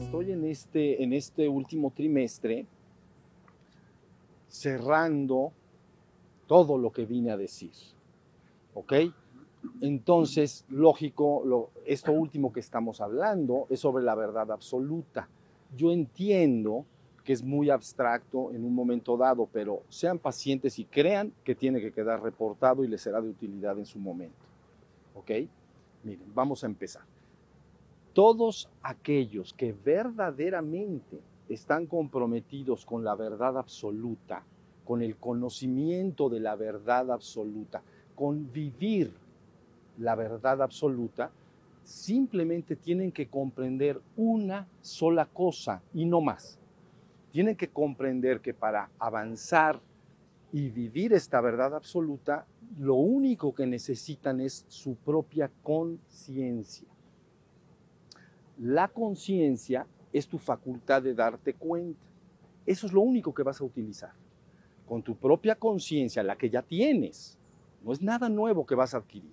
Estoy en este, en este último trimestre cerrando todo lo que vine a decir. ¿Ok? Entonces, lógico, esto último que estamos hablando es sobre la verdad absoluta. Yo entiendo que es muy abstracto en un momento dado, pero sean pacientes y crean que tiene que quedar reportado y les será de utilidad en su momento. ¿Ok? Miren, vamos a empezar. Todos aquellos que verdaderamente están comprometidos con la verdad absoluta, con el conocimiento de la verdad absoluta, con vivir la verdad absoluta, simplemente tienen que comprender una sola cosa y no más. Tienen que comprender que para avanzar y vivir esta verdad absoluta, lo único que necesitan es su propia conciencia. La conciencia es tu facultad de darte cuenta. Eso es lo único que vas a utilizar. Con tu propia conciencia, la que ya tienes, no es nada nuevo que vas a adquirir.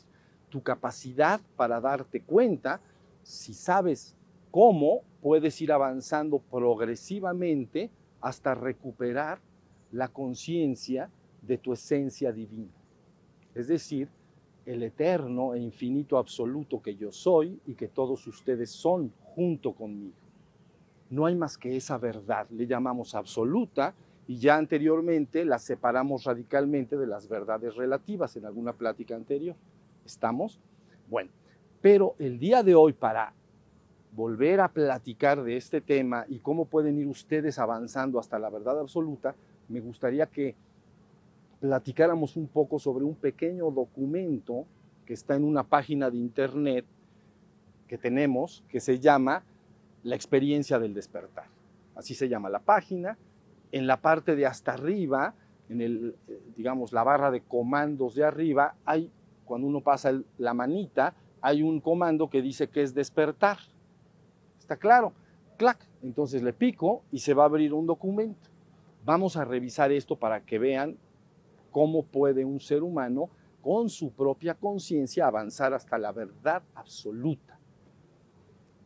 Tu capacidad para darte cuenta, si sabes cómo, puedes ir avanzando progresivamente hasta recuperar la conciencia de tu esencia divina. Es decir, el eterno e infinito absoluto que yo soy y que todos ustedes son junto conmigo. No hay más que esa verdad, le llamamos absoluta y ya anteriormente la separamos radicalmente de las verdades relativas en alguna plática anterior. ¿Estamos? Bueno, pero el día de hoy para volver a platicar de este tema y cómo pueden ir ustedes avanzando hasta la verdad absoluta, me gustaría que platicáramos un poco sobre un pequeño documento que está en una página de internet que tenemos que se llama La experiencia del despertar. Así se llama la página. En la parte de hasta arriba, en el, eh, digamos, la barra de comandos de arriba, hay, cuando uno pasa la manita, hay un comando que dice que es despertar. ¿Está claro? Clac. Entonces le pico y se va a abrir un documento. Vamos a revisar esto para que vean cómo puede un ser humano con su propia conciencia avanzar hasta la verdad absoluta,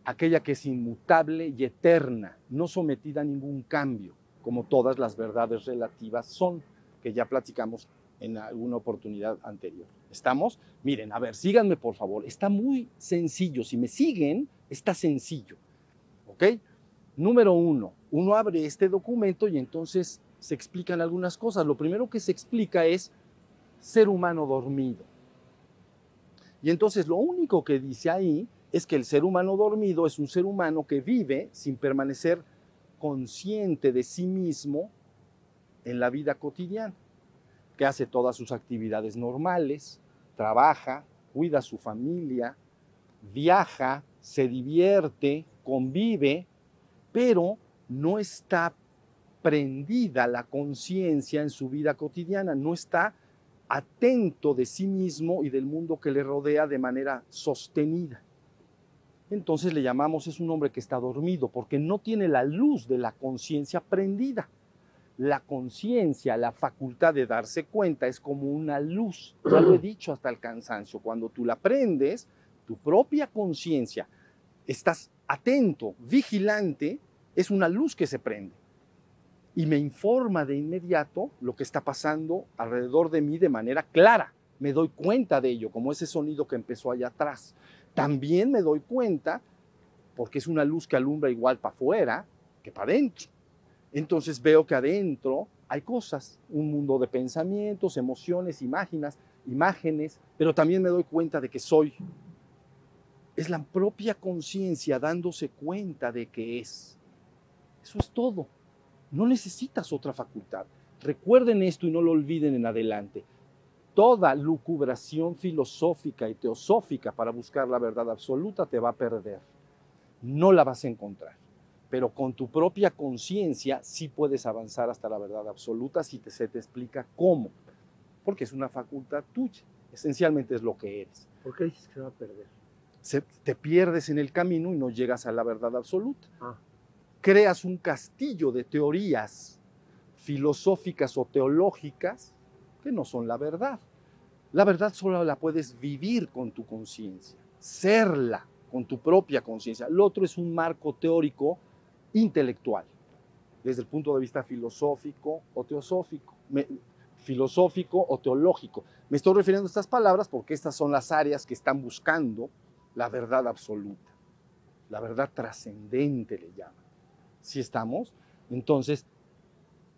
aquella que es inmutable y eterna, no sometida a ningún cambio, como todas las verdades relativas son, que ya platicamos en alguna oportunidad anterior. ¿Estamos? Miren, a ver, síganme por favor. Está muy sencillo. Si me siguen, está sencillo. Número uno, uno abre este documento y entonces se explican algunas cosas. Lo primero que se explica es ser humano dormido. Y entonces lo único que dice ahí es que el ser humano dormido es un ser humano que vive sin permanecer consciente de sí mismo en la vida cotidiana, que hace todas sus actividades normales, trabaja, cuida a su familia, viaja, se divierte, convive, pero no está prendida la conciencia en su vida cotidiana, no está atento de sí mismo y del mundo que le rodea de manera sostenida. Entonces le llamamos es un hombre que está dormido porque no tiene la luz de la conciencia prendida. La conciencia, la facultad de darse cuenta es como una luz. Ya lo he dicho hasta el cansancio. Cuando tú la prendes, tu propia conciencia, estás atento, vigilante, es una luz que se prende y me informa de inmediato lo que está pasando alrededor de mí de manera clara. Me doy cuenta de ello, como ese sonido que empezó allá atrás. También me doy cuenta, porque es una luz que alumbra igual para afuera que para adentro. Entonces veo que adentro hay cosas, un mundo de pensamientos, emociones, imágenes, imágenes, pero también me doy cuenta de que soy. Es la propia conciencia dándose cuenta de que es. Eso es todo. No necesitas otra facultad. Recuerden esto y no lo olviden en adelante. Toda lucubración filosófica y teosófica para buscar la verdad absoluta te va a perder. No la vas a encontrar. Pero con tu propia conciencia sí puedes avanzar hasta la verdad absoluta si te, se te explica cómo. Porque es una facultad tuya. Esencialmente es lo que eres. ¿Por qué dices que se va a perder? Se- te pierdes en el camino y no llegas a la verdad absoluta Ah, creas un castillo de teorías filosóficas o teológicas, que no son la verdad. La verdad solo la puedes vivir con tu conciencia, serla con tu propia conciencia. Lo otro es un marco teórico intelectual, desde el punto de vista filosófico o teosófico, me- filosófico o teológico. Me estoy refiriendo a estas palabras porque estas son las áreas que están buscando la verdad absoluta, la verdad trascendente le llaman. Si estamos, entonces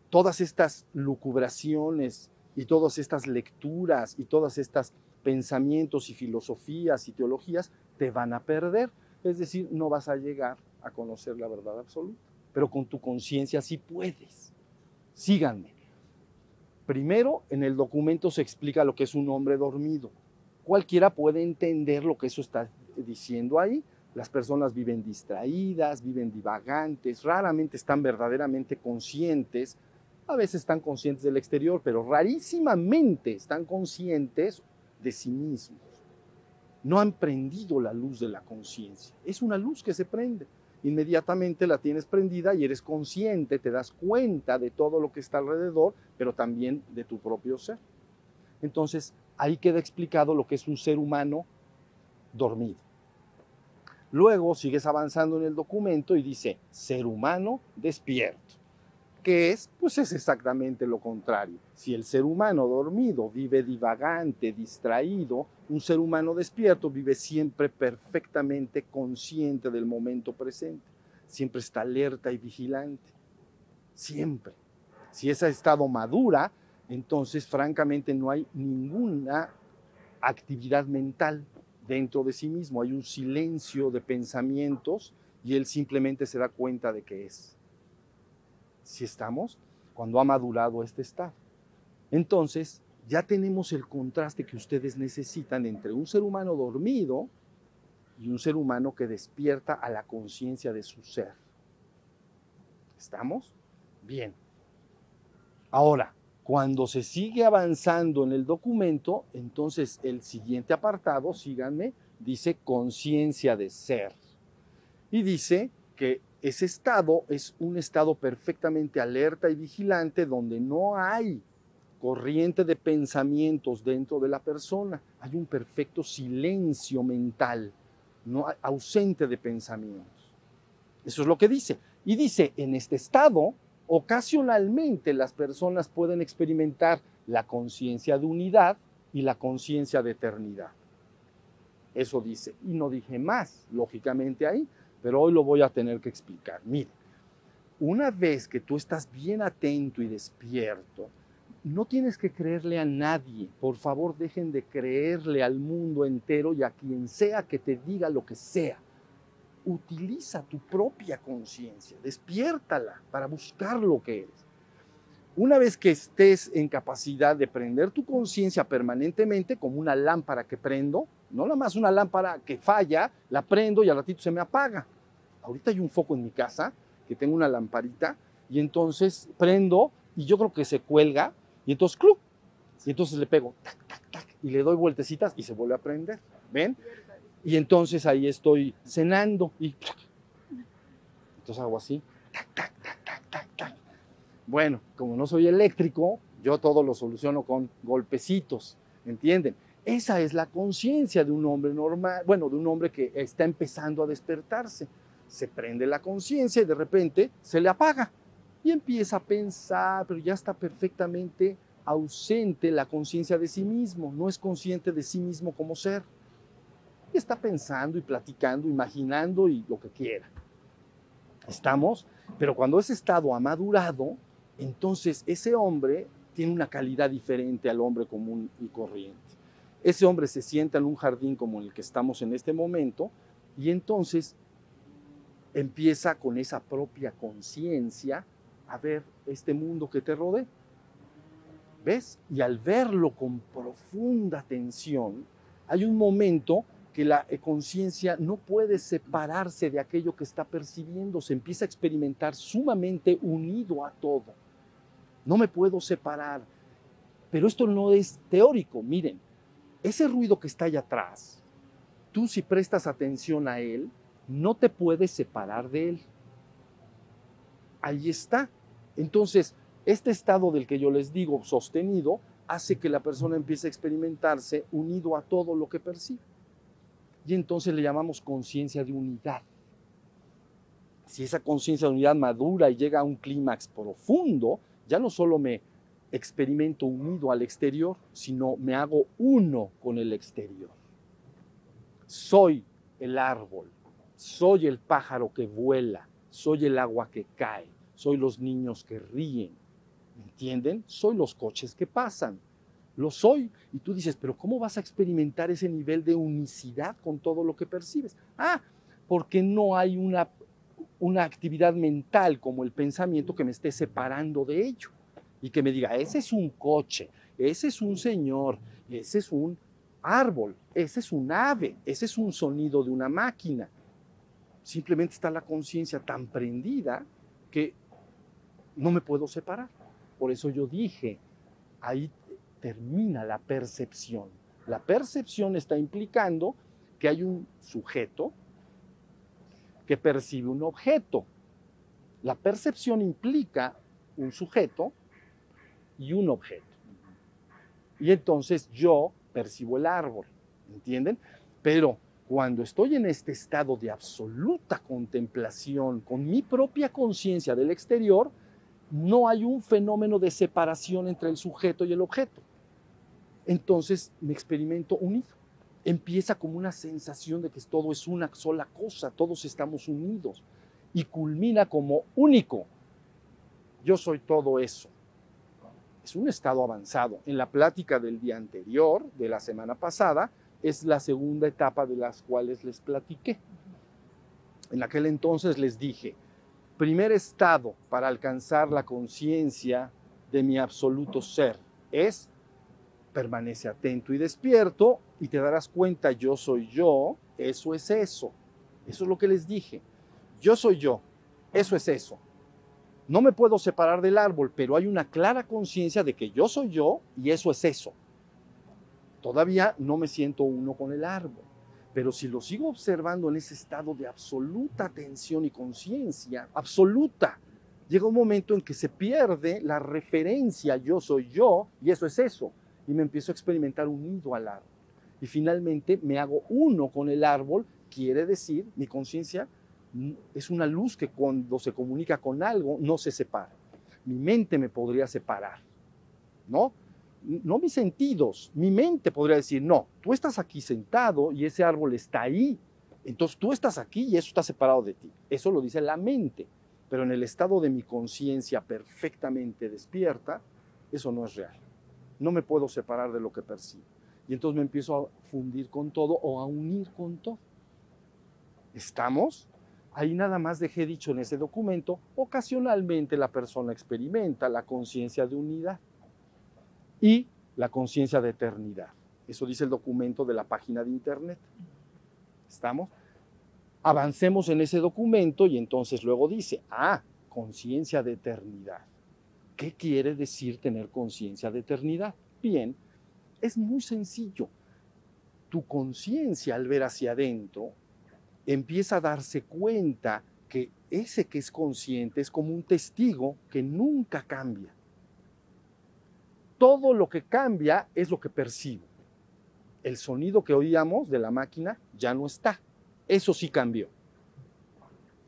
todas estas lucubraciones y todas estas lecturas y todas estas pensamientos y filosofías y teologías te van a perder. Es decir, no vas a llegar a conocer la verdad absoluta. Pero con tu conciencia sí puedes. Síganme. Primero, en el documento se explica lo que es un hombre dormido. Cualquiera puede entender lo que eso está diciendo ahí. Las personas viven distraídas, viven divagantes, raramente están verdaderamente conscientes. A veces están conscientes del exterior, pero rarísimamente están conscientes de sí mismos. No han prendido la luz de la conciencia. Es una luz que se prende. Inmediatamente la tienes prendida y eres consciente, te das cuenta de todo lo que está alrededor, pero también de tu propio ser. Entonces, ahí queda explicado lo que es un ser humano dormido. Luego sigues avanzando en el documento y dice, ser humano despierto. ¿Qué es? Pues es exactamente lo contrario. Si el ser humano dormido vive divagante, distraído, un ser humano despierto vive siempre perfectamente consciente del momento presente. Siempre está alerta y vigilante. Siempre. Si ese estado madura, entonces francamente no hay ninguna actividad mental dentro de sí mismo. Hay un silencio de pensamientos y él simplemente se da cuenta de que es si estamos, cuando ha madurado este estado. Entonces, ya tenemos el contraste que ustedes necesitan entre un ser humano dormido y un ser humano que despierta a la conciencia de su ser. ¿Estamos? Bien. Ahora, cuando se sigue avanzando en el documento, entonces el siguiente apartado, síganme, dice conciencia de ser. Y dice que ese estado es un estado perfectamente alerta y vigilante donde no hay corriente de pensamientos dentro de la persona, hay un perfecto silencio mental, no ausente de pensamientos. Eso es lo que dice. Y dice, en este estado, ocasionalmente las personas pueden experimentar la conciencia de unidad y la conciencia de eternidad. Eso dice. Y no dije más, lógicamente ahí, pero hoy lo voy a tener que explicar. Mire, una vez que tú estás bien atento y despierto, no tienes que creerle a nadie. Por favor, dejen de creerle al mundo entero y a quien sea que te diga lo que sea. Utiliza tu propia conciencia, despiértala para buscar lo que eres. Una vez que estés en capacidad de prender tu conciencia permanentemente, como una lámpara que prendo, no nada más una lámpara que falla, la prendo y al ratito se me apaga. Ahorita hay un foco en mi casa que tengo una lamparita y entonces prendo y yo creo que se cuelga y entonces ¡clup! y entonces le pego y le doy vueltecitas y se vuelve a prender. ¿Ven? Y entonces ahí estoy cenando y entonces hago así. Bueno, como no soy eléctrico, yo todo lo soluciono con golpecitos, ¿entienden? Esa es la conciencia de un hombre normal, bueno, de un hombre que está empezando a despertarse. Se prende la conciencia y de repente se le apaga y empieza a pensar, pero ya está perfectamente ausente la conciencia de sí mismo, no es consciente de sí mismo como ser. Está pensando y platicando, imaginando y lo que quiera. ¿Estamos? Pero cuando ese estado ha madurado, entonces ese hombre tiene una calidad diferente al hombre común y corriente. Ese hombre se sienta en un jardín como el que estamos en este momento y entonces empieza con esa propia conciencia a ver este mundo que te rodea. ¿Ves? Y al verlo con profunda atención, hay un momento que la conciencia no puede separarse de aquello que está percibiendo, se empieza a experimentar sumamente unido a todo. No me puedo separar. Pero esto no es teórico, miren, ese ruido que está allá atrás, tú si prestas atención a él, no te puedes separar de él. Ahí está. Entonces, este estado del que yo les digo sostenido hace que la persona empiece a experimentarse unido a todo lo que percibe. Y entonces le llamamos conciencia de unidad. Si esa conciencia de unidad madura y llega a un clímax profundo, ya no solo me experimento unido al exterior, sino me hago uno con el exterior. Soy el árbol, soy el pájaro que vuela, soy el agua que cae, soy los niños que ríen, ¿entienden? Soy los coches que pasan, lo soy. Y tú dices, pero ¿cómo vas a experimentar ese nivel de unicidad con todo lo que percibes? Ah, porque no hay una, una actividad mental como el pensamiento que me esté separando de ello y que me diga, ese es un coche, ese es un señor, ese es un árbol, ese es un ave, ese es un sonido de una máquina. Simplemente está la conciencia tan prendida que no me puedo separar. Por eso yo dije, ahí termina la percepción. La percepción está implicando que hay un sujeto que percibe un objeto. La percepción implica un sujeto y un objeto. Y entonces yo percibo el árbol, ¿entienden? Pero cuando estoy en este estado de absoluta contemplación con mi propia conciencia del exterior, no hay un fenómeno de separación entre el sujeto y el objeto. Entonces me experimento unido. Empieza como una sensación de que todo es una sola cosa, todos estamos unidos. Y culmina como único. Yo soy todo eso. Es un estado avanzado. En la plática del día anterior, de la semana pasada, es la segunda etapa de las cuales les platiqué. En aquel entonces les dije, primer estado para alcanzar la conciencia de mi absoluto ser es permanece atento y despierto y te darás cuenta yo soy yo, eso es eso. Eso es lo que les dije. Yo soy yo, eso es eso. No me puedo separar del árbol, pero hay una clara conciencia de que yo soy yo y eso es eso. Todavía no me siento uno con el árbol, pero si lo sigo observando en ese estado de absoluta atención y conciencia, absoluta, llega un momento en que se pierde la referencia yo soy yo y eso es eso, y me empiezo a experimentar unido al árbol. Y finalmente me hago uno con el árbol, quiere decir, mi conciencia es una luz que cuando se comunica con algo no se separa. Mi mente me podría separar, ¿no? no mis sentidos, mi mente podría decir, no, tú estás aquí sentado y ese árbol está ahí, entonces tú estás aquí y eso está separado de ti. Eso lo dice la mente, pero en el estado de mi conciencia perfectamente despierta, eso no es real. No me puedo separar de lo que percibo. Y entonces me empiezo a fundir con todo o a unir con todo. ¿Estamos? Ahí nada más dejé dicho en ese documento, ocasionalmente la persona experimenta la conciencia de unidad y la conciencia de eternidad. Eso dice el documento de la página de internet. ¿Estamos? Avancemos en ese documento y entonces luego dice, ah, conciencia de eternidad. ¿Qué quiere decir tener conciencia de eternidad? Bien, es muy sencillo. Tu conciencia al ver hacia adentro empieza a darse cuenta que ese que es consciente es como un testigo que nunca cambia todo lo que cambia es lo que percibo. El sonido que oíamos de la máquina ya no está. Eso sí cambió.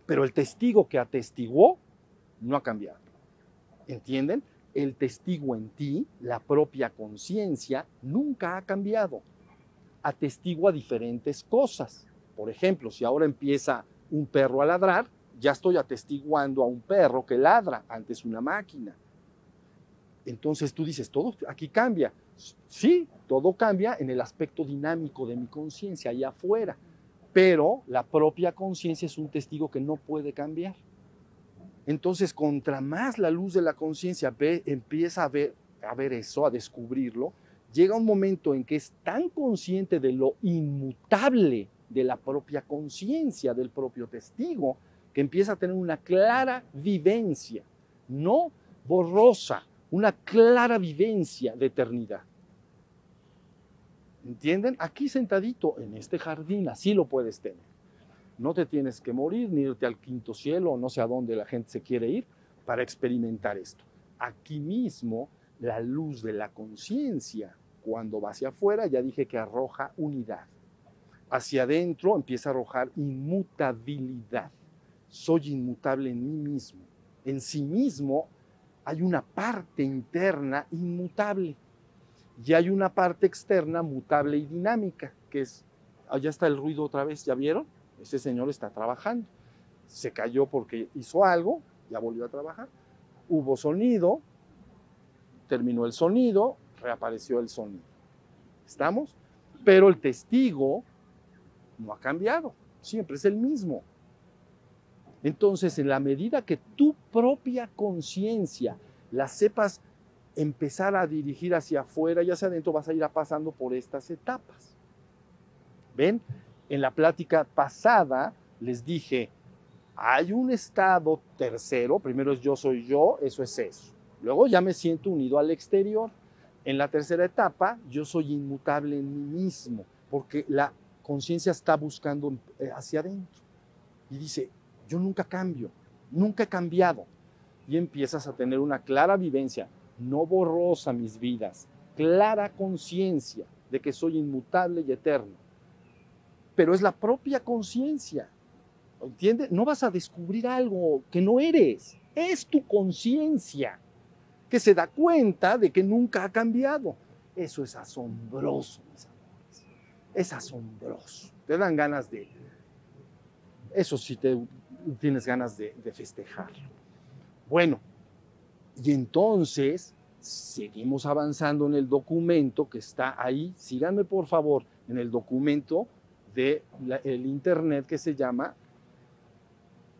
Pero el testigo que atestiguó no ha cambiado. ¿Entienden? El testigo en ti, la propia conciencia, nunca ha cambiado. Atestigua diferentes cosas. Por ejemplo, si ahora empieza un perro a ladrar, ya estoy atestiguando a un perro que ladra, antes una máquina. Entonces tú dices, todo aquí cambia. Sí, todo cambia en el aspecto dinámico de mi conciencia allá afuera, pero la propia conciencia es un testigo que no puede cambiar. Entonces, contra más la luz de la conciencia empieza a ver, a ver eso, a descubrirlo, llega un momento en que es tan consciente de lo inmutable de la propia conciencia, del propio testigo, que empieza a tener una clara vivencia, no borrosa, una clara vivencia de eternidad. ¿Entienden? Aquí sentadito en este jardín, así lo puedes tener. No te tienes que morir ni irte al quinto cielo no sé a dónde la gente se quiere ir para experimentar esto. Aquí mismo La luz de la conciencia, cuando va hacia afuera, ya dije que arroja unidad. Hacia adentro empieza a arrojar inmutabilidad. Soy inmutable en mí mismo. En sí mismo hay una parte interna inmutable y hay una parte externa mutable y dinámica, que es, allá está el ruido otra vez, ¿ya vieron? Ese señor está trabajando. Se cayó porque hizo algo, ya volvió a trabajar. Hubo sonido, terminó el sonido, reapareció el sonido. ¿Estamos? Pero el testigo no ha cambiado, siempre es el mismo. Entonces, en la medida que tu propia conciencia la sepas empezar a dirigir hacia afuera y hacia adentro, vas a ir pasando por estas etapas. ¿Ven? En la plática pasada les dije, hay un estado tercero, primero es yo soy yo, eso es eso. Luego ya me siento unido al exterior. En la tercera etapa, yo soy inmutable en mí mismo, porque la conciencia está buscando eh, hacia adentro. Y dice, yo nunca cambio, nunca he cambiado. Y empiezas a tener una clara vivencia, no borrosa mis vidas, clara conciencia de que soy inmutable y eterno. Pero es la propia conciencia, ¿entiendes? No vas a descubrir algo que no eres, es tu conciencia que se da cuenta de que nunca ha cambiado. Eso es asombroso, mis amores. Es asombroso. Te dan ganas de... Eso sí te tienes ganas de, de festejarlo. Bueno, y entonces seguimos avanzando en el documento que está ahí. Síganme por favor en el documento del el internet que se llama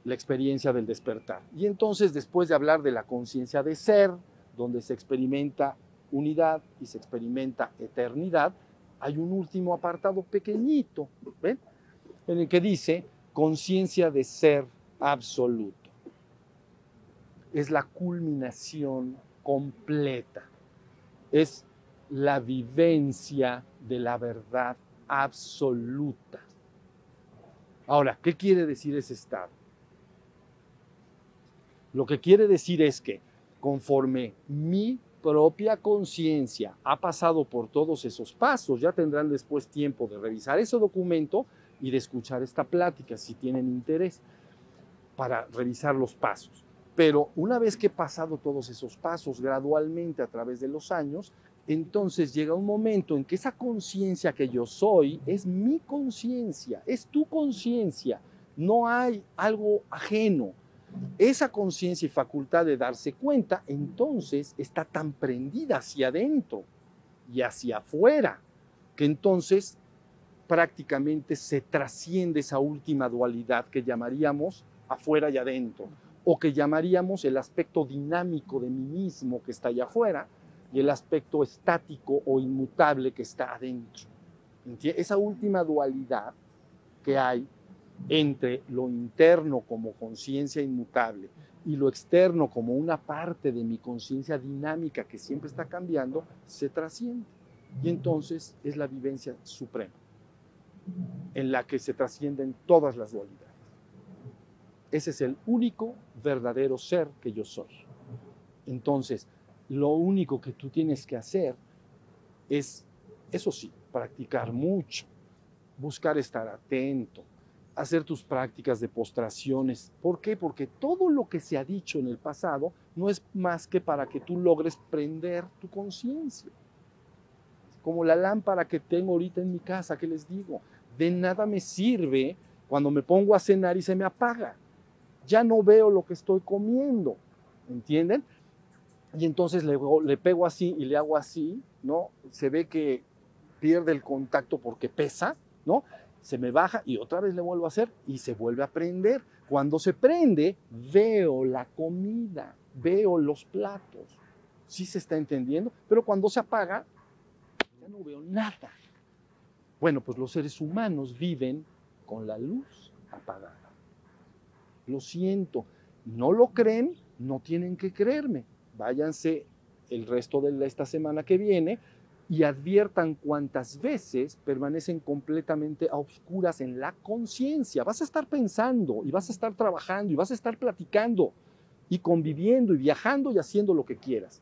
la experiencia del despertar. Y entonces después de hablar de la conciencia de ser, donde se experimenta unidad y se experimenta eternidad, hay un último apartado pequeñito, ¿ven? En el que dice conciencia de ser absoluto. Es la culminación completa. Es la vivencia de la verdad absoluta. Ahora, ¿qué quiere decir ese estado? Lo que quiere decir es que conforme mi propia conciencia ha pasado por todos esos pasos, ya tendrán después tiempo de revisar ese documento y de escuchar esta plática si tienen interés para revisar los pasos. Pero una vez que he pasado todos esos pasos gradualmente a través de los años, entonces llega un momento en que esa conciencia que yo soy es mi conciencia, es tu conciencia, no hay algo ajeno. Esa conciencia y facultad de darse cuenta, entonces está tan prendida hacia adentro y hacia afuera, que entonces prácticamente se trasciende esa última dualidad que llamaríamos afuera y adentro, o que llamaríamos el aspecto dinámico de mí mismo que está allá afuera y el aspecto estático o inmutable que está adentro. Esa última dualidad que hay entre lo interno como conciencia inmutable y lo externo como una parte de mi conciencia dinámica que siempre está cambiando, se trasciende. Y entonces es la vivencia suprema, en la que se trascienden todas las dualidades. Ese es el único verdadero ser que yo soy. Entonces, lo único que tú tienes que hacer es, eso sí, practicar mucho, buscar estar atento, hacer tus prácticas de postraciones. ¿Por qué? Porque todo lo que se ha dicho en el pasado no es más que para que tú logres prender tu conciencia. Como la lámpara que tengo ahorita en mi casa, que les digo, de nada me sirve cuando me pongo a cenar y se me apaga. Ya no veo lo que estoy comiendo, ¿entienden? Y entonces le, pego así y le hago así, ¿no? Se ve que pierde el contacto porque pesa, ¿no? se me baja y otra vez le vuelvo a hacer y se vuelve a prender. Cuando se prende, veo la comida, veo los platos. Sí se está entendiendo, pero cuando se apaga, ya no veo nada. Bueno, pues los seres humanos viven con la luz apagada. Lo siento, no lo creen, no tienen que creerme. Váyanse el resto de esta semana que viene y adviertan cuántas veces permanecen completamente a oscuras en la conciencia. Vas a estar pensando y vas a estar trabajando y vas a estar platicando y conviviendo y viajando y haciendo lo que quieras.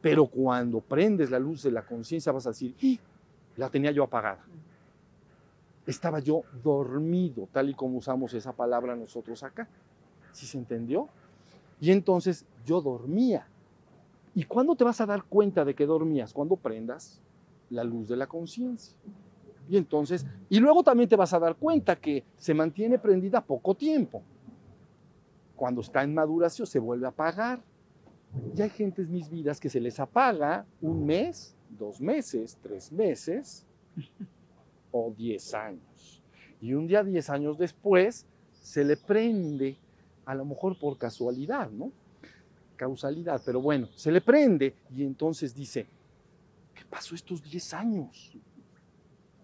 Pero cuando prendes la luz de la conciencia vas a decir, "¡Ah! la tenía yo apagada. Estaba yo dormido, tal y como usamos esa palabra nosotros acá. ¿Sí se entendió? Y entonces yo dormía. ¿Y cuándo te vas a dar cuenta de que dormías? Cuando prendas la luz de la conciencia. Y entonces, y luego también te vas a dar cuenta que se mantiene prendida poco tiempo. Cuando está en maduración se vuelve a apagar. Y hay gentes mis vidas que se les apaga un mes, dos meses, tres meses o diez años. Y un día, diez años después, se le prende, a lo mejor por casualidad, ¿no? Causalidad, pero bueno, se le prende y entonces dice, ¿qué pasó estos diez años?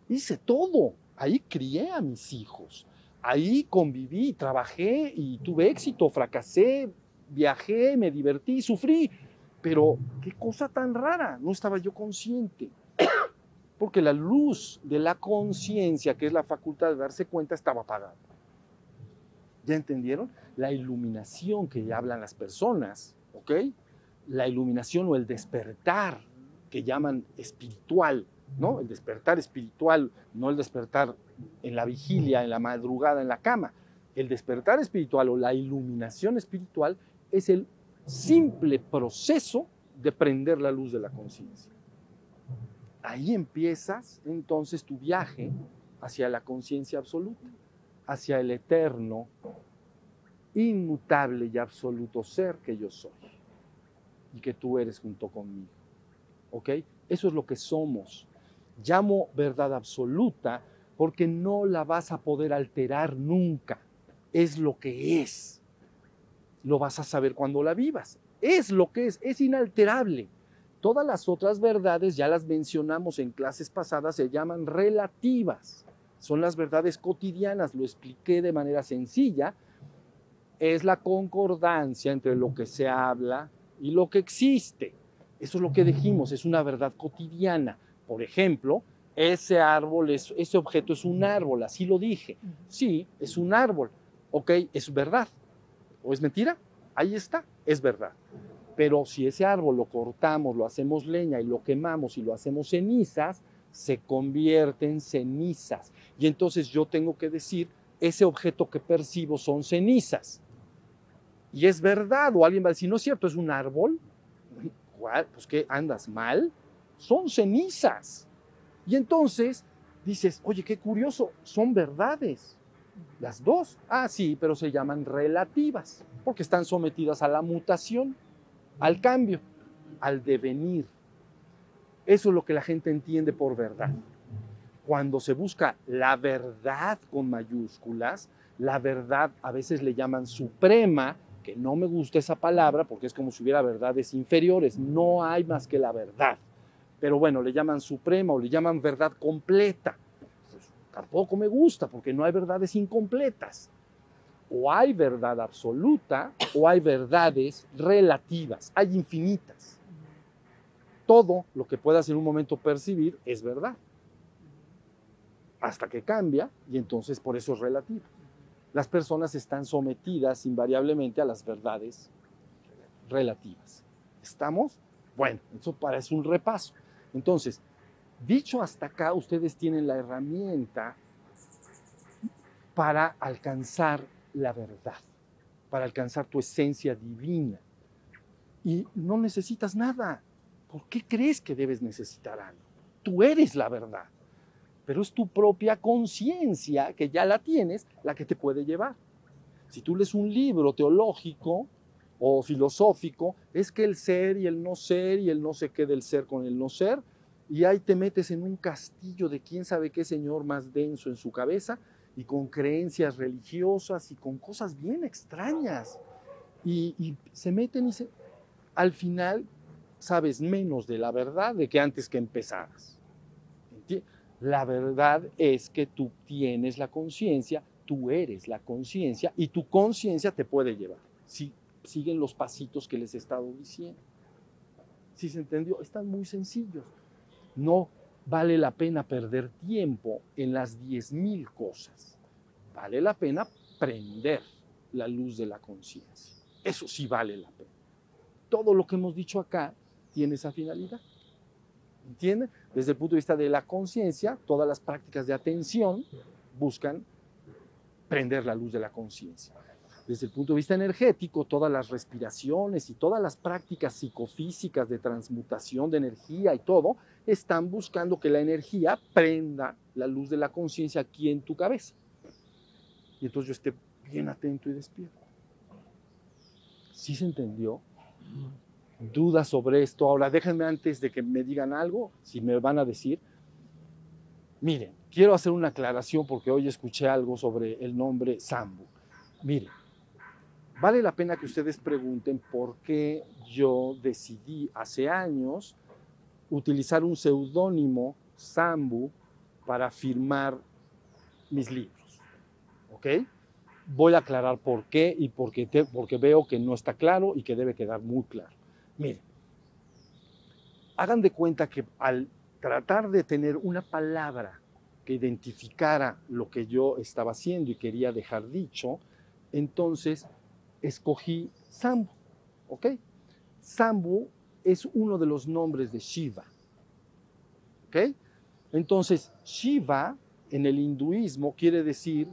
Hice todo, ahí crié a mis hijos, ahí conviví, trabajé y tuve éxito, fracasé, viajé, me divertí, sufrí, pero qué cosa tan rara, no estaba yo consciente. Porque la luz de la conciencia, que es la facultad de darse cuenta, estaba apagada. ¿Ya entendieron? La iluminación que hablan las personas, ¿ok? La iluminación o el despertar que llaman espiritual, ¿no? El despertar espiritual, no el despertar en la vigilia, en la madrugada, en la cama. El despertar espiritual o la iluminación espiritual es el simple proceso de prender la luz de la conciencia. Ahí empiezas entonces tu viaje hacia la conciencia absoluta, hacia el eterno, inmutable y absoluto ser que yo soy y que tú eres junto conmigo. ¿Ok? Eso es lo que somos. Llamo verdad absoluta porque no la vas a poder alterar nunca. Es lo que es. Lo vas a saber cuando la vivas. Es lo que es, es inalterable. Todas las otras verdades, ya las mencionamos en clases pasadas, se llaman relativas. Son las verdades cotidianas, lo expliqué de manera sencilla. Es la concordancia entre lo que se habla y lo que existe. Eso es lo que dijimos, es una verdad cotidiana. Por ejemplo, ese árbol, es, ese objeto es un árbol, así lo dije. Sí, es un árbol. Ok, es verdad. ¿O es mentira? Ahí está, es verdad. Pero si ese árbol lo cortamos, lo hacemos leña y lo quemamos y lo hacemos cenizas, se convierte en cenizas. Y entonces yo tengo que decir, ese objeto que percibo son cenizas. Y es verdad, o alguien va a decir, no es cierto, es un árbol. Pues que andas mal, son cenizas. Y entonces dices, oye, qué curioso, son verdades. Las dos, ah, sí, pero se llaman relativas, porque están sometidas a la mutación, al cambio, al devenir. Eso es lo que la gente entiende por verdad. Cuando se busca la verdad con mayúsculas, la verdad a veces le llaman suprema, que no me gusta esa palabra porque es como si hubiera verdades inferiores. No hay más que la verdad. Pero bueno, le llaman suprema o le llaman verdad completa. Pues, tampoco me gusta porque no hay verdades incompletas. O hay verdad absoluta o hay verdades relativas. Hay infinitas. Todo lo que puedas en un momento percibir es verdad. Hasta que cambia y entonces por eso es relativo las personas están sometidas invariablemente a las verdades relativas. ¿Estamos? Bueno, eso parece un repaso. Entonces, dicho hasta acá, ustedes tienen la herramienta para alcanzar la verdad, para alcanzar tu esencia divina. Y no necesitas nada. ¿Por qué crees que debes necesitar algo? Tú eres la verdad pero es tu propia conciencia, que ya la tienes, la que te puede llevar. Si tú lees un libro teológico o filosófico, es que el ser y el no ser y el no sé qué del ser con el no ser, y ahí te metes en un castillo de quién sabe qué señor más denso en su cabeza y con creencias religiosas y con cosas bien extrañas. Y, y se meten y se, al final sabes menos de la verdad de que antes que empezaras. La verdad es que tú tienes la conciencia, tú eres la conciencia y tu conciencia te puede llevar. Si siguen los pasitos que les he estado diciendo. Si se entendió, están muy sencillos. No vale la pena perder tiempo en las 10.000 cosas. Vale la pena prender la luz de la conciencia. Eso sí vale la pena. Todo lo que hemos dicho acá tiene esa finalidad. ¿Entienden? Desde el punto de vista de la conciencia, todas las prácticas de atención buscan prender la luz de la conciencia. Desde el punto de vista energético, todas las respiraciones y todas las prácticas psicofísicas de transmutación de energía y todo, están buscando que la energía prenda la luz de la conciencia aquí en tu cabeza. Y entonces yo esté bien atento y despierto. ¿Sí se entendió? Dudas sobre esto. Ahora déjenme antes de que me digan algo, si me van a decir, miren, quiero hacer una aclaración porque hoy escuché algo sobre el nombre Sambu. Miren, vale la pena que ustedes pregunten por qué yo decidí hace años utilizar un seudónimo Sambu para firmar mis libros. ¿Ok? Voy a aclarar por qué y porque, porque veo que no está claro y que debe quedar muy claro. Miren, hagan de cuenta que al tratar de tener una palabra que identificara lo que yo estaba haciendo y quería dejar dicho, entonces escogí Sambu, ¿ok? Sambu es uno de los nombres de Shiva, ¿ok? Entonces, Shiva en el hinduismo quiere decir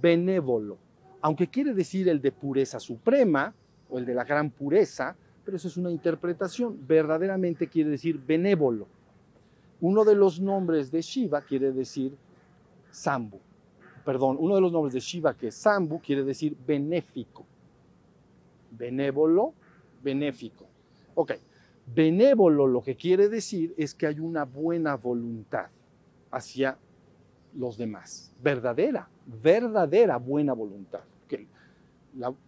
benévolo, aunque quiere decir el de pureza suprema o el de la gran pureza, pero es una interpretación, verdaderamente quiere decir benévolo. Uno de los nombres de Shiva quiere decir Sambu, perdón, uno de los nombres de Shiva que es Sambu quiere decir benéfico. Benévolo, benéfico. Ok, benévolo lo que quiere decir es que hay una buena voluntad hacia los demás, verdadera, verdadera buena voluntad.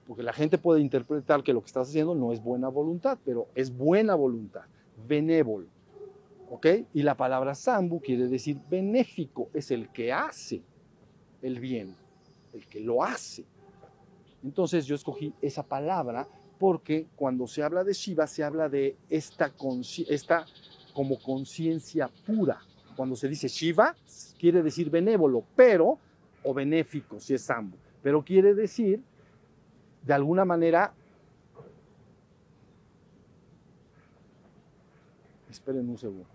Porque la gente puede interpretar que lo que estás haciendo no es buena voluntad, pero es buena voluntad, benévolo. ¿Ok? Y la palabra sambu quiere decir benéfico, es el que hace el bien, el que lo hace. Entonces yo escogí esa palabra porque cuando se habla de Shiva se habla de esta, esta como conciencia pura, cuando se dice Shiva, quiere decir benévolo, pero, o benéfico, si es Sambo, pero quiere decir, de alguna manera, esperen un segundo.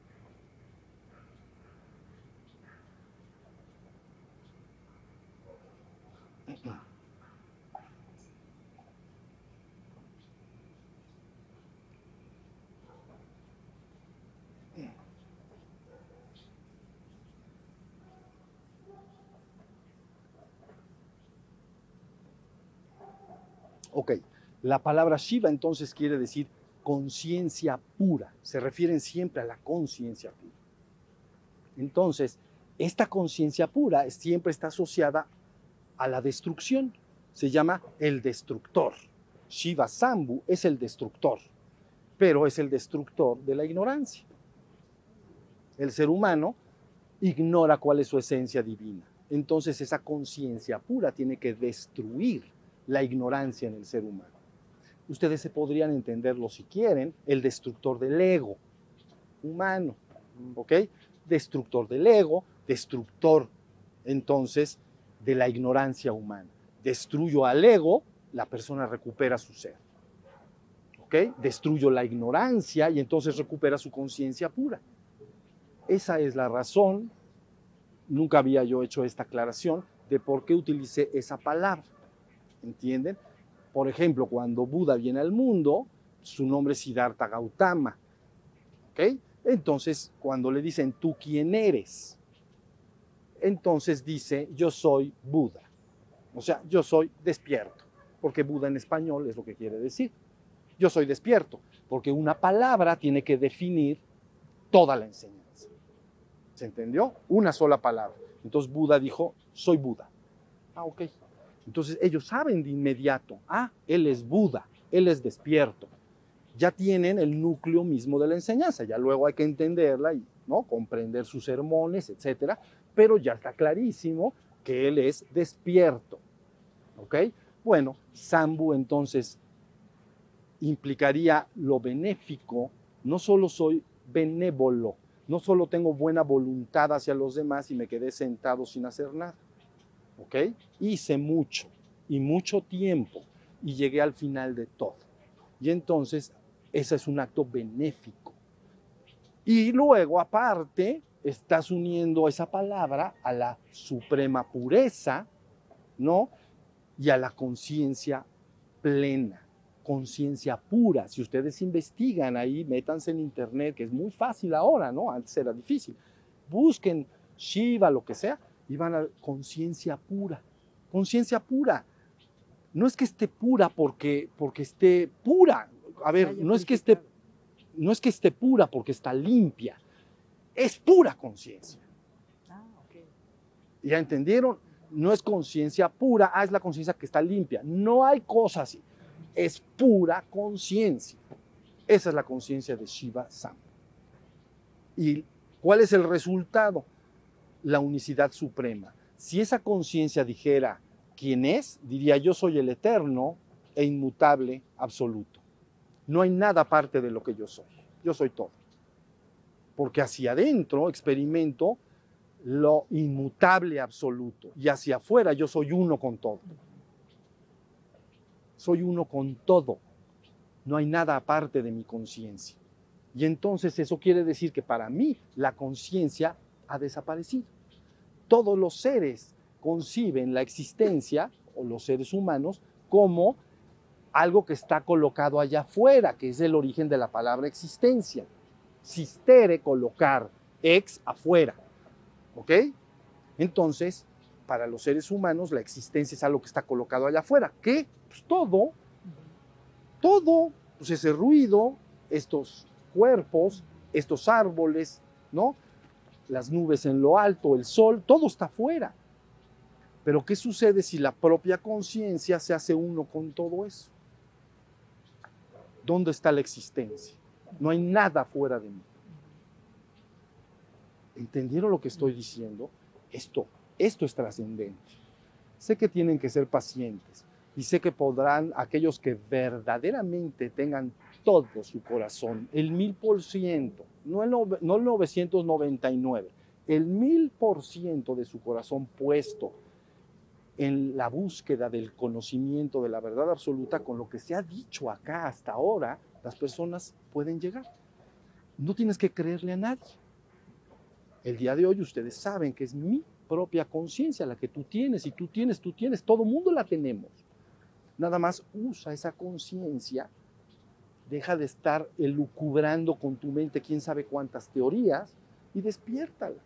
Ok, la palabra Shiva entonces quiere decir conciencia pura, se refieren siempre a la conciencia pura. Entonces, esta conciencia pura siempre está asociada a la destrucción, se llama el destructor. Shiva Sambu es el destructor, pero es el destructor de la ignorancia. El ser humano ignora cuál es su esencia divina. Entonces esa conciencia pura tiene que destruir la ignorancia en el ser humano. Ustedes se podrían entenderlo si quieren, el destructor del ego humano, ¿ok? Destructor del ego, destructor entonces de la ignorancia humana. Destruyo al ego, la persona recupera su ser. ¿Ok? Destruyo la ignorancia y entonces recupera su conciencia pura. Esa es la razón, nunca había yo hecho esta aclaración, de por qué utilicé esa palabra. ¿Entienden? Por ejemplo, cuando Buda viene al mundo, su nombre es Siddhartha Gautama, ¿ok? Entonces, cuando le dicen, ¿tú quién eres? Entonces dice, yo soy Buda. O sea, yo soy despierto, porque Buda en español es lo que quiere decir. Yo soy despierto, porque una palabra tiene que definir toda la enseñanza. ¿Se entendió? Una sola palabra. Entonces Buda dijo, soy Buda. Ah, ok. Entonces ellos saben de inmediato, ah, él es Buda, él es despierto. Ya tienen el núcleo mismo de la enseñanza, ya luego hay que entenderla y ¿no? comprender sus sermones, etcétera, pero ya está clarísimo que él es despierto. ¿Ok? Bueno, Sambu entonces implicaría lo benéfico, no solo soy benévolo, no solo tengo buena voluntad hacia los demás y me quedé sentado sin hacer nada ¿ok? Hice mucho y mucho tiempo y llegué al final de todo. Y entonces Ese es un acto benéfico. Y luego, aparte, estás uniendo esa palabra a la suprema pureza, ¿no? Y a la conciencia plena, conciencia pura. Si ustedes investigan ahí, métanse en internet, que es muy fácil ahora, ¿no? Antes era difícil. Busquen Shiva, lo que sea, y van a conciencia pura. Conciencia pura. No es que esté pura porque, porque esté pura. A ver, no es que esté no es que esté pura porque está limpia, es pura conciencia. Ah, ok. ¿Ya entendieron? No es conciencia pura, ah, es la conciencia que está limpia. No hay cosa así. Es pura conciencia. Esa es la conciencia de Shiva Sam. ¿Y cuál es el resultado? La unicidad suprema. Si esa conciencia dijera quién es, diría yo soy el eterno e inmutable absoluto. No hay nada aparte de lo que yo soy. Yo soy todo. Porque hacia adentro experimento lo inmutable absoluto y hacia afuera yo soy uno con todo. Soy uno con todo. No hay nada aparte de mi conciencia. Y entonces eso quiere decir que para mí la conciencia ha desaparecido. Todos los seres conciben la existencia, o los seres humanos, como algo que está colocado allá afuera, que es el origen de la palabra existencia. Sistere, colocar, ex, afuera. ¿Ok? Entonces, para los seres humanos, la existencia es algo que está colocado allá afuera. ¿Qué? Pues todo. Todo. Pues ese ruido, estos cuerpos, estos árboles, ¿no? Las nubes en lo alto, el sol, todo está afuera. Pero ¿qué sucede si la propia conciencia se hace uno con todo eso? ¿Dónde está la existencia? No hay nada fuera de mí. ¿Entendieron lo que estoy diciendo? Esto, esto es trascendente. Sé que tienen que ser pacientes y sé que podrán aquellos que verdaderamente tengan todo su corazón, el mil por ciento, no el, no el 999, el mil por ciento de su corazón puesto en la búsqueda del conocimiento de la verdad absoluta, con lo que se ha dicho acá hasta ahora, las personas pueden llegar. No tienes que creerle a nadie. El día de hoy ustedes saben que es mi propia conciencia la que tú tienes, y tú tienes, tú tienes, todo mundo la tenemos. Nada más usa esa conciencia, deja de estar elucubrando con tu mente quién sabe cuántas teorías y despiértala.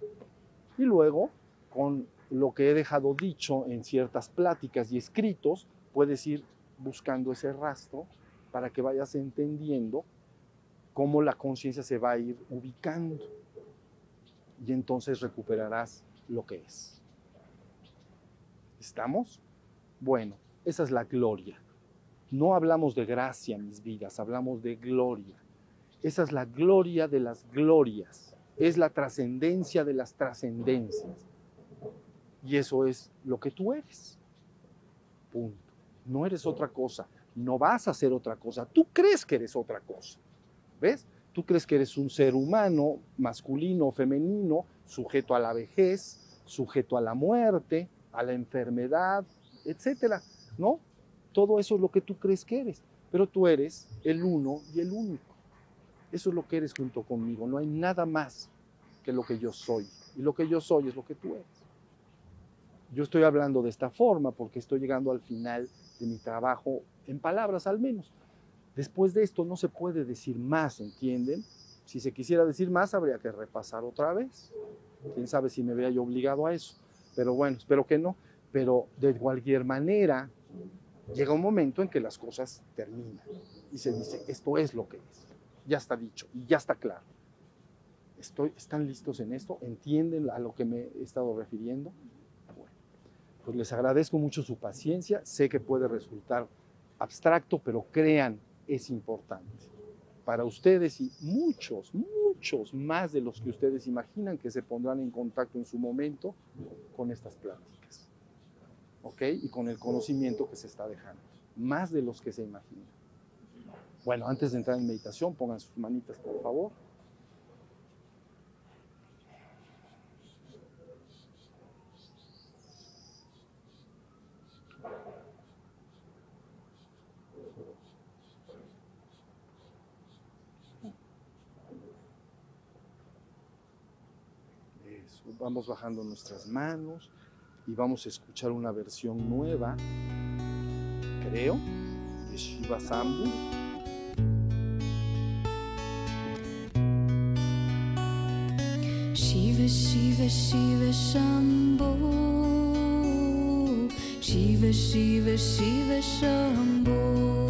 Y luego, con lo que he dejado dicho en ciertas pláticas y escritos, puedes ir buscando ese rastro para que vayas entendiendo cómo la conciencia se va a ir ubicando y entonces recuperarás lo que es. ¿Estamos? Bueno, esa es la gloria. No hablamos de gracia, mis vidas, hablamos de gloria. Esa es la gloria de las glorias. Es la trascendencia de las trascendencias. Y eso es lo que tú eres. Punto. No eres otra cosa. No vas a ser otra cosa. Tú crees que eres otra cosa. ¿Ves? Tú crees que eres un ser humano, masculino o femenino, sujeto a la vejez, sujeto a la muerte, a la enfermedad, etcétera. ¿No? Todo eso es lo que tú crees que eres. Pero tú eres el uno y el único. Eso es lo que eres junto conmigo. No hay nada más que lo que yo soy. Y lo que yo soy es lo que tú eres. Yo estoy hablando de esta forma porque estoy llegando al final de mi trabajo, en palabras al menos. Después de esto no se puede decir más, ¿entienden? Si se quisiera decir más, habría que repasar otra vez. Quién sabe si me vea yo obligado a eso. Pero bueno, espero que no. Pero de cualquier manera, llega un momento en que las cosas terminan y se dice, esto es lo que es. Ya está dicho y ya está claro. Estoy, ¿Están listos en esto? ¿Entienden a lo que me he estado refiriendo? pues les agradezco mucho su paciencia. Sé que puede resultar abstracto, pero crean, es importante para ustedes y muchos, muchos más de los que ustedes imaginan que se pondrán en contacto en su momento con estas pláticas. ¿ok? Y con el conocimiento que se está dejando, más de los que se imaginan. Bueno, antes de entrar en meditación, pongan sus manitas, por favor. Vamos bajando nuestras manos, y vamos a escuchar una versión nueva, creo, de Shiva Sambu. Shiva Shiva Shiva Shambho Shiva Shiva Shiva Shambho